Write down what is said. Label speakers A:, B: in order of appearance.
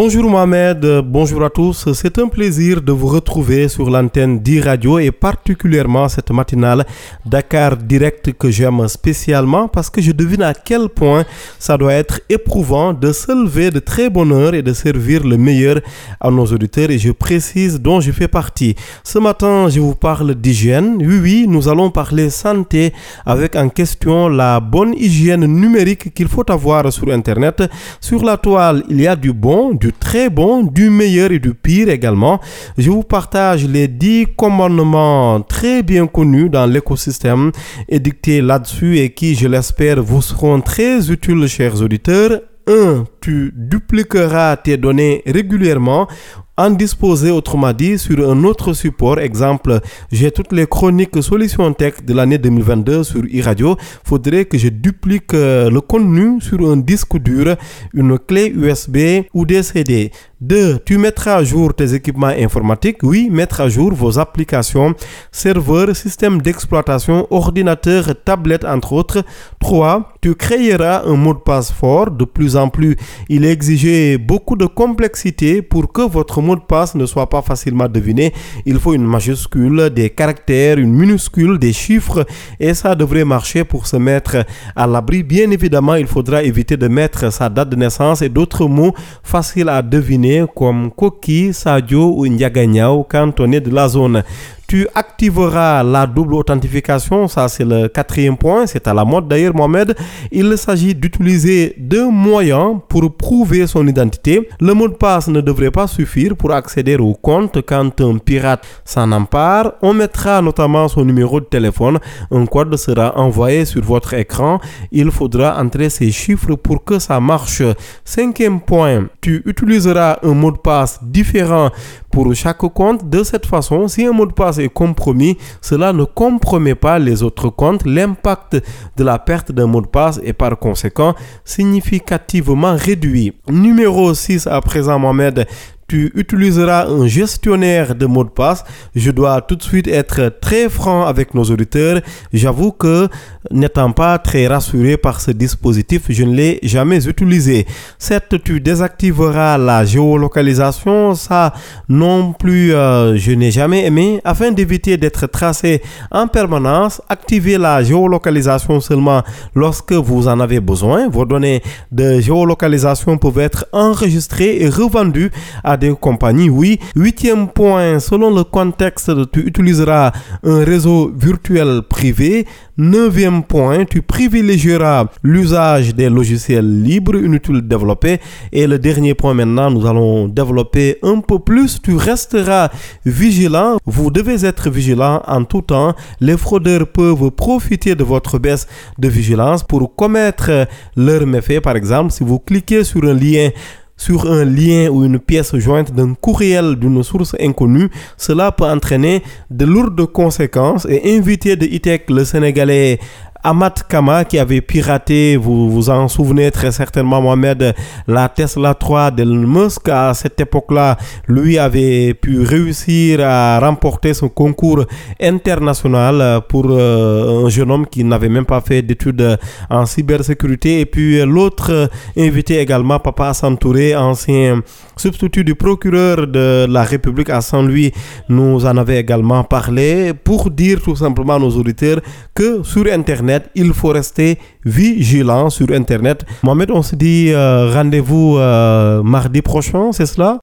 A: Bonjour Mohamed, bonjour à tous. C'est un plaisir de vous retrouver sur l'antenne d'e-radio et particulièrement cette matinale Dakar Direct que j'aime spécialement parce que je devine à quel point ça doit être éprouvant de se lever de très bonne heure et de servir le meilleur à nos auditeurs et je précise dont je fais partie. Ce matin, je vous parle d'hygiène. Oui, oui, nous allons parler santé avec en question la bonne hygiène numérique qu'il faut avoir sur Internet. Sur la toile, il y a du bon, du très bon, du meilleur et du pire également. Je vous partage les 10 commandements très bien connus dans l'écosystème édictés là-dessus et qui, je l'espère, vous seront très utiles, chers auditeurs. 1. Tu dupliqueras tes données régulièrement en disposer, autrement dit, sur un autre support. Exemple, j'ai toutes les chroniques Solutions Tech de l'année 2022 sur e-radio. Faudrait que je duplique euh, le contenu sur un disque dur, une clé USB ou des CD. 2. Tu mettras à jour tes équipements informatiques. Oui, mettre à jour vos applications, serveurs, systèmes d'exploitation, ordinateurs, tablettes, entre autres. 3. Tu créeras un mot de passe fort. De plus en plus, il est exigé beaucoup de complexité pour que votre de passe ne soit pas facilement deviné. Il faut une majuscule, des caractères, une minuscule, des chiffres et ça devrait marcher pour se mettre à l'abri. Bien évidemment, il faudra éviter de mettre sa date de naissance et d'autres mots faciles à deviner comme Koki, Sadio ou Ndiaganyao quand on est de la zone tu activeras la double authentification, ça c'est le quatrième point, c'est à la mode d'ailleurs Mohamed. Il s'agit d'utiliser deux moyens pour prouver son identité. Le mot de passe ne devrait pas suffire pour accéder au compte quand un pirate s'en empare. On mettra notamment son numéro de téléphone. Un code sera envoyé sur votre écran. Il faudra entrer ces chiffres pour que ça marche. Cinquième point, tu utiliseras un mot de passe différent pour chaque compte. De cette façon, si un mot de passe est compromis, cela ne compromet pas les autres comptes. L'impact de la perte d'un mot de passe est par conséquent significativement réduit. Numéro 6 à présent, Mohamed, tu utiliseras un gestionnaire de mots de passe. Je dois tout de suite être très franc avec nos auditeurs. J'avoue que n'étant pas très rassuré par ce dispositif, je ne l'ai jamais utilisé. Certes, tu désactiveras la géolocalisation. Ça non plus, euh, je n'ai jamais aimé. Afin d'éviter d'être tracé en permanence, activez la géolocalisation seulement lorsque vous en avez besoin. Vos données de géolocalisation peuvent être enregistrées et revendues à des compagnies, oui. Huitième point, selon le contexte, tu utiliseras un réseau virtuel privé. Neuvième point, tu privilégieras l'usage des logiciels libres inutiles développés. Et le dernier point maintenant, nous allons développer un peu plus. Tu resteras vigilant. Vous devez être vigilant en tout temps. Les fraudeurs peuvent profiter de votre baisse de vigilance pour commettre leurs méfaits. Par exemple, si vous cliquez sur un lien sur un lien ou une pièce jointe d'un courriel d'une source inconnue, cela peut entraîner de lourdes conséquences et inviter de ITEC le Sénégalais Amat Kama qui avait piraté, vous vous en souvenez très certainement Mohamed, la Tesla 3 d'Elon Musk. À cette époque-là, lui avait pu réussir à remporter son concours international pour euh, un jeune homme qui n'avait même pas fait d'études en cybersécurité. Et puis l'autre invité également, Papa Santouré, ancien substitut du procureur de la République à Saint-Louis, nous en avait également parlé pour dire tout simplement à nos auditeurs que sur Il faut rester vigilant sur Internet. Mohamed, on se dit euh, rendez-vous euh, mardi prochain, c'est cela?